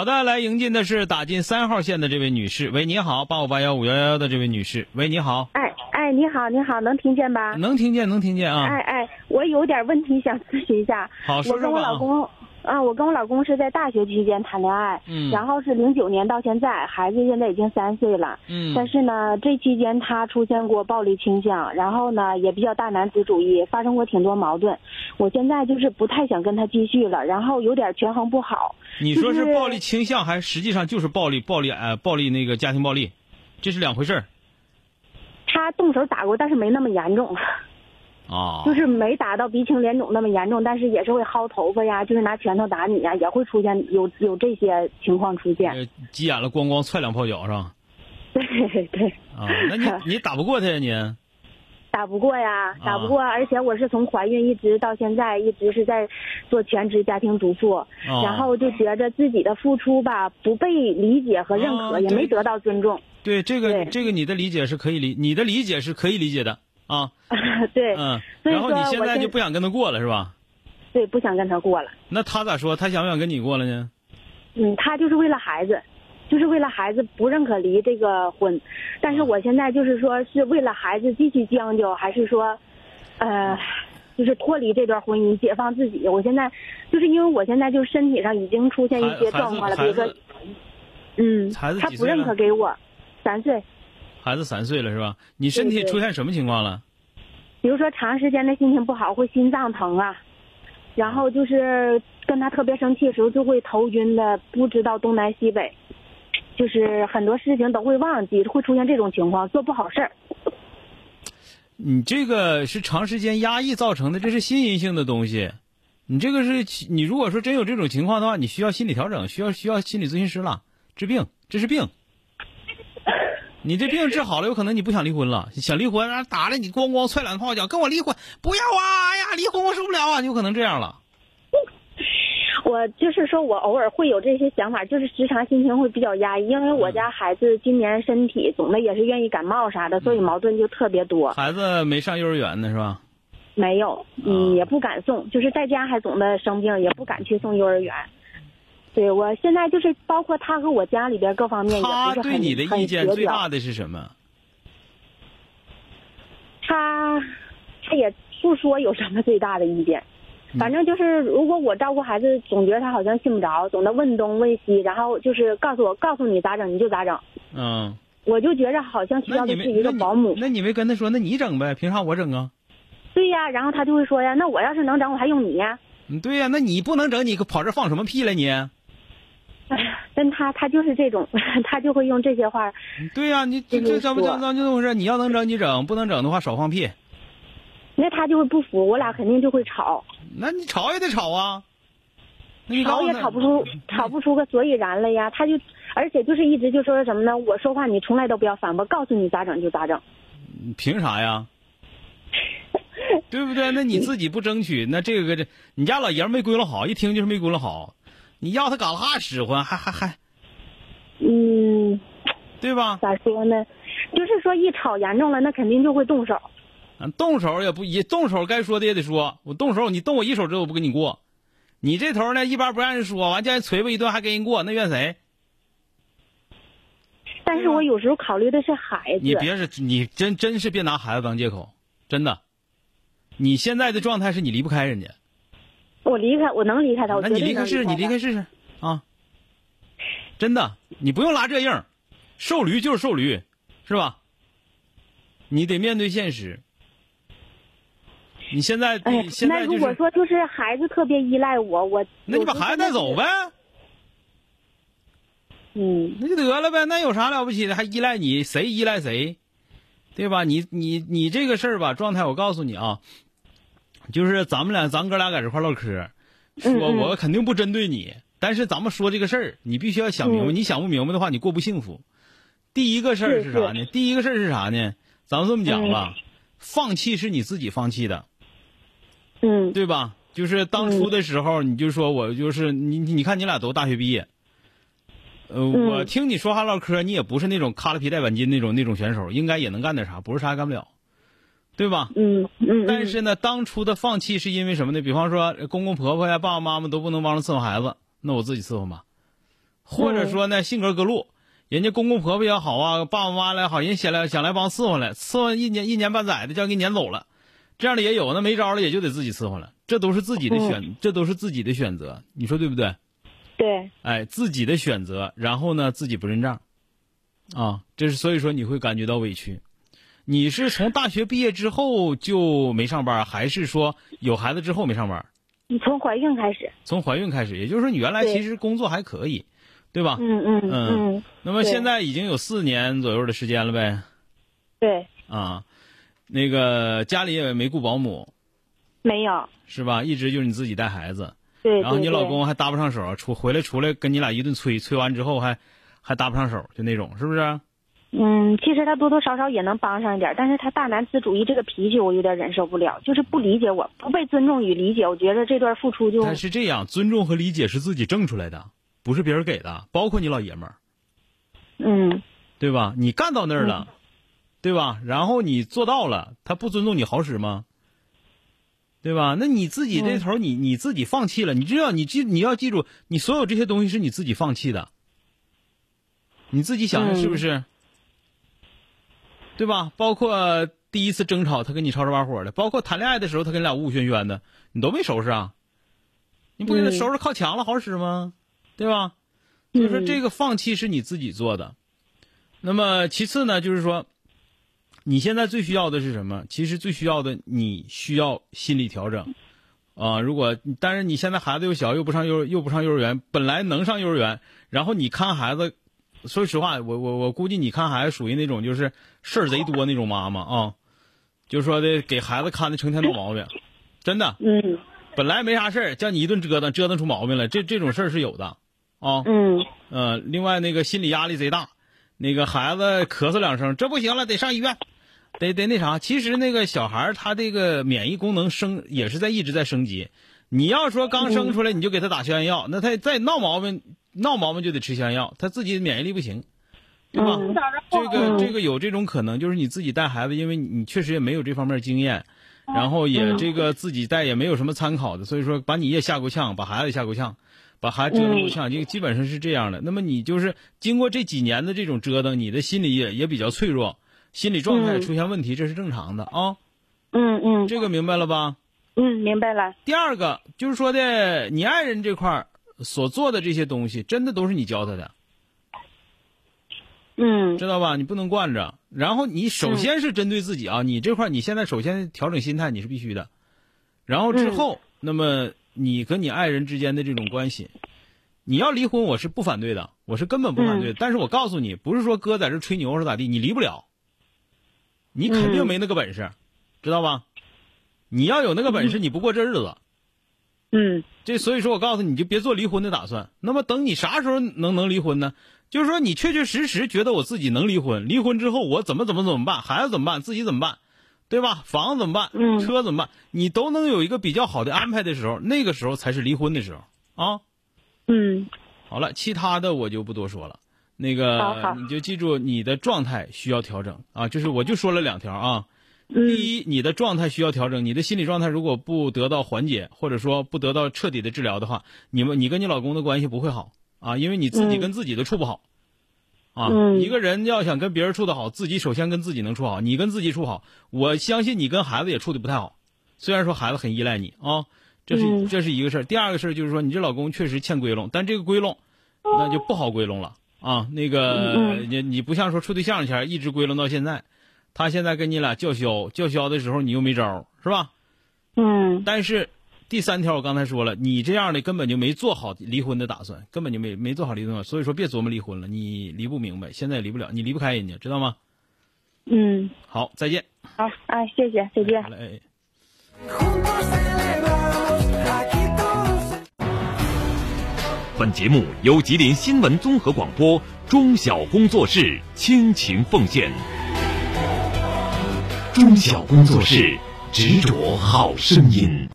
好的，来迎进的是打进三号线的这位女士。喂，你好，八五八幺五幺幺的这位女士。喂，你好，哎哎，你好，你好，能听见吧？能听见，能听见啊。哎哎，我有点问题想咨询一下。好，我跟说说吧啊。我老公啊，我跟我老公是在大学期间谈恋爱，嗯然后是零九年到现在，孩子现在已经三岁了。嗯但是呢，这期间他出现过暴力倾向，然后呢也比较大男子主义，发生过挺多矛盾。我现在就是不太想跟他继续了，然后有点权衡不好。你说是是暴力倾向，还实际上就是暴力，暴力呃，暴力那个家庭暴力，这是两回事儿他动手打过，但是没那么严重。啊。就是没打到鼻青脸肿那么严重，但是也是会薅头发呀，就是拿拳头打你呀，也会出现有有这些情况出现。呃急眼了，咣咣踹两泡脚是吧？对 对，啊，那你 你打不过他呀你？打不过呀，打不过，而且我是从怀孕一直到现在，一直是在做全职家庭主妇，啊然后就觉着自己的付出吧不被理解和认可，啊也没得到尊重。对这个这个你的理解是可以理，你的理解是可以理解的啊。对、嗯，所以然后你现现在就不想跟他过了是吧？对，不想跟他过了。那他咋说？他想不想跟你过了呢？嗯，他就是为了孩子，就是为了孩子不认可离这个婚，但是我现在就是说是为了孩子继续将就，还是说，呃，就是脱离这段婚姻，解放自己。我现在就是因为我现在就身体上已经出现一些状况了，比如说，嗯，他不认可给我，三岁，孩子三岁了是吧？你身体出现什么情况了？比如说长时间的心情不好会心脏疼啊，然后就是跟他特别生气的时候就会头晕的，不知道东南西北，就是很多事情都会忘记，会出现这种情况，做不好事儿。你这个是长时间压抑造成的，这是心因性的东西。你这个是你如果说真有这种情况的话，你需要心理调整，需要需要心理咨询师了，治病，这是病。你这病治好了，有可能你不想离婚了，想离婚，啊打了你咣咣踹两炮脚，跟我离婚，不要啊！哎呀，离婚我受不了啊，有可能这样了。我就是说我偶尔会有这些想法，就是时常心情会比较压抑，因为我家孩子今年身体总的也是愿意感冒啥的，所以矛盾就特别多。孩子没上幼儿园呢是吧？没有，嗯，也不敢送，就是在家还总的生病，也不敢去送幼儿园。对我现在就是包括他和我家里边各方面也他不是很对你的意见最大的是什么？他他也不说有什么最大的意见，反正就是如果我照顾孩子，总觉得他好像信不着，总的问东问西，然后就是告诉我告诉你咋整你就咋整，嗯，我就觉着好像需要的是一个保姆。那你没跟他说，那你整呗，凭啥我整啊？对呀，然后他就会说呀，那我要是能整，我还用你呀？嗯，对呀、那你不能整，你可跑这放什么屁了你？哎呀，但他他就是这种，他就会用这些话。对呀、你这就是说这怎么怎么就这么回事？你要能整你整，不能整的话少放屁。那他就会不服，我俩肯定就会吵，那你吵也得吵啊。你吵也吵不出，吵不出个所以然来呀。他就，而且就是一直就说什么呢？我说话你从来都不要反驳，告诉你咋整就咋整。凭啥呀？对不对？那你自己不争取，那这个这你家老爷们没归拢好，一听就是没归拢好。你要他搞哈使唤，还还还嗯，对吧？咋说呢？就是说一吵严重了，那肯定就会动手。嗯动手也不也动手，该说的也得说。我动手，你动我一手指头，我不跟你过。你这头呢，一般不让人说，完叫人捶吧一顿，还跟人过，那怨谁？但是我有时候考虑的是孩子。你别是，你真真是别拿孩子当借口，真的。你现在的状态是你离不开人家，我离开，我能离开他，我那你离开试试，你离开试试啊！真的，你不用拉这硬，瘦驴就是瘦驴，是吧？你得面对现实。你现在，哎那如果说就是孩子特别依赖我，我那你把孩子带走。呗，嗯，那就得了呗，那有啥了不起的？还依赖你，谁依赖谁，对吧？你你你这个事儿吧，状态我告诉你啊，就是咱们俩，咱哥俩在这块唠嗑，说我肯定不针对你，但是咱们说这个事儿，你必须要想明白，嗯。你想不明白的话，你过不幸福。第一个事儿是是啥呢？第一个事儿是啥呢？咱们这么讲吧，放弃是你自己放弃的，嗯。对吧？就是当初的时候，你就说我就是你，你看你俩都大学毕业，呃，我听你说话唠嗑，你也不是那种卡了皮带板筋那种那种选手，应该也能干点啥，不是啥也干不了，对吧？嗯嗯，但是呢，当初的放弃是因为什么呢？比方说呃公公婆婆呀、爸爸妈妈都不能帮着伺候孩子，那我自己伺候吧。或者说呢，性格各路，人家公公婆婆也好啊，爸爸妈妈来好，人想来想来帮伺候来，伺候一年一年半载的，就要给撵走了，这样的也有，那没招了也就得自己伺候了，这都是自己的选，这都是自己的选择，你说对不对？对，哎，自己的选择，然后呢，自己不认账，啊，这是所以说你会感觉到委屈。你是从大学毕业之后就没上班，还是说有孩子之后没上班？你从怀孕开始，从怀孕开始，也就是说你原来其实工作还可以，对吧？嗯嗯嗯嗯，那么现在已经有四年左右的时间了呗，对，啊，那个家里也没雇保姆，没有，是吧？一直就是你自己带孩子，对，然后你老公还搭不上手，出回来出来跟你俩一顿催，催完之后还还搭不上手，就那种，是不是？嗯，其实他多多少少也能帮上一点，但是他大男子主义这个脾气我有点忍受不了，就是不理解我，不被尊重与理解，我觉得这段付出就但是这样，尊重和理解是自己挣出来的，不是别人给的，包括你老爷们儿，嗯对吧？你干到那儿了，对吧？然后你做到了，他不尊重你好使吗？对吧？那你自己这头你你自己放弃了，你知道你记你要记住，你所有这些东西是你自己放弃的，你自己想想是不是？对吧？包括第一次争吵，他跟你吵吵把火的；包括谈恋爱的时候，他跟你俩呜呜喧喧的，你都没收拾啊？你不给他嗯收拾靠墙了好使吗？对吧？所以说嗯这个放弃是你自己做的。那么其次呢，就是说，你现在最需要的是什么？其实最需要的，你需要心理调整。啊、如果但是你现在孩子又小，又不上幼又不上幼儿园，本来能上幼儿园，然后你看孩子，说实话，我我我估计你看孩子属于那种就是事儿贼多那种妈妈啊，就说的给孩子看的成天闹毛病，真的，嗯本来没啥事儿，叫你一顿折腾，折腾出毛病来，这这种事儿是有的啊。嗯呃，另外那个心理压力贼大，那个孩子咳嗽两声，这不行了，得上医院，得得那啥。其实那个小孩儿他这个免疫功能升也是在一直在升级。你要说刚生出来你就给他打消炎药，那他再闹毛病，闹毛病就得吃消炎药，他自己的免疫力不行，对吧？嗯这个嗯这个有这种可能，就是你自己带孩子，因为你你确实也没有这方面经验，然后也嗯这个自己带也没有什么参考的，所以说把你也吓够呛，把孩子也吓够呛，把孩子折腾够呛，就基本上是这样的。那么你就是经过这几年的这种折腾，你的心理也也比较脆弱，心理状态嗯出现问题，这是正常的啊。嗯嗯这个明白了吧？嗯，明白了。第二个就是说的，你爱人这块儿所做的这些东西，真的都是你教他的。嗯知道吧？你不能惯着。然后你首先是针对自己啊，你这块你现在首先调整心态，你是必须的。然后之后，那么你和你爱人之间的这种关系，你要离婚，我是不反对的，我是根本不反对的。但是我告诉你，不是说哥在这吹牛是咋地，你离不了，你肯定没那个本事，知道吧？你要有那个本事，你不过这日子。嗯这所以说我告诉你，你就别做离婚的打算。那么等你啥时候能能离婚呢？就是说你确确实实觉得我自己能离婚，离婚之后我怎么怎么怎么办，孩子怎么办，自己怎么办，对吧？房子怎么办，嗯车怎么办，你都能有一个比较好的安排的时候，那个时候才是离婚的时候啊。嗯好了，其他的我就不多说了。那个你就记住你的状态需要调整啊，就是我就说了两条啊。嗯第一，你的状态需要调整，你的心理状态如果不得到缓解，或者说不得到彻底的治疗的话，你们你跟你老公的关系不会好啊，因为你自己嗯跟自己都处不好。啊，嗯一个人要想跟别人处得好，自己首先跟自己能处好。你跟自己处好，我相信你跟孩子也处的不太好。虽然说孩子很依赖你啊，这是、嗯这是一个事儿。第二个事儿就是说，你这老公确实欠归拢，但这个归拢那就不好归拢了啊。那个嗯你你不像说处对象前一直归拢到现在，他现在跟你俩叫嚣叫嚣的时候，你又没招儿是吧？嗯但是第三条我刚才说了，你这样的根本就没做好离婚的打算，根本就没没做好离婚，所以说别琢磨离婚了，你离不明白，现在也离不了，你离不开人家，知道吗？嗯，好，再见。好，哎，谢谢，再见好。嘞.本节目由吉林新闻综合广播中小工作室倾情奉献。中小工作室执着好声音。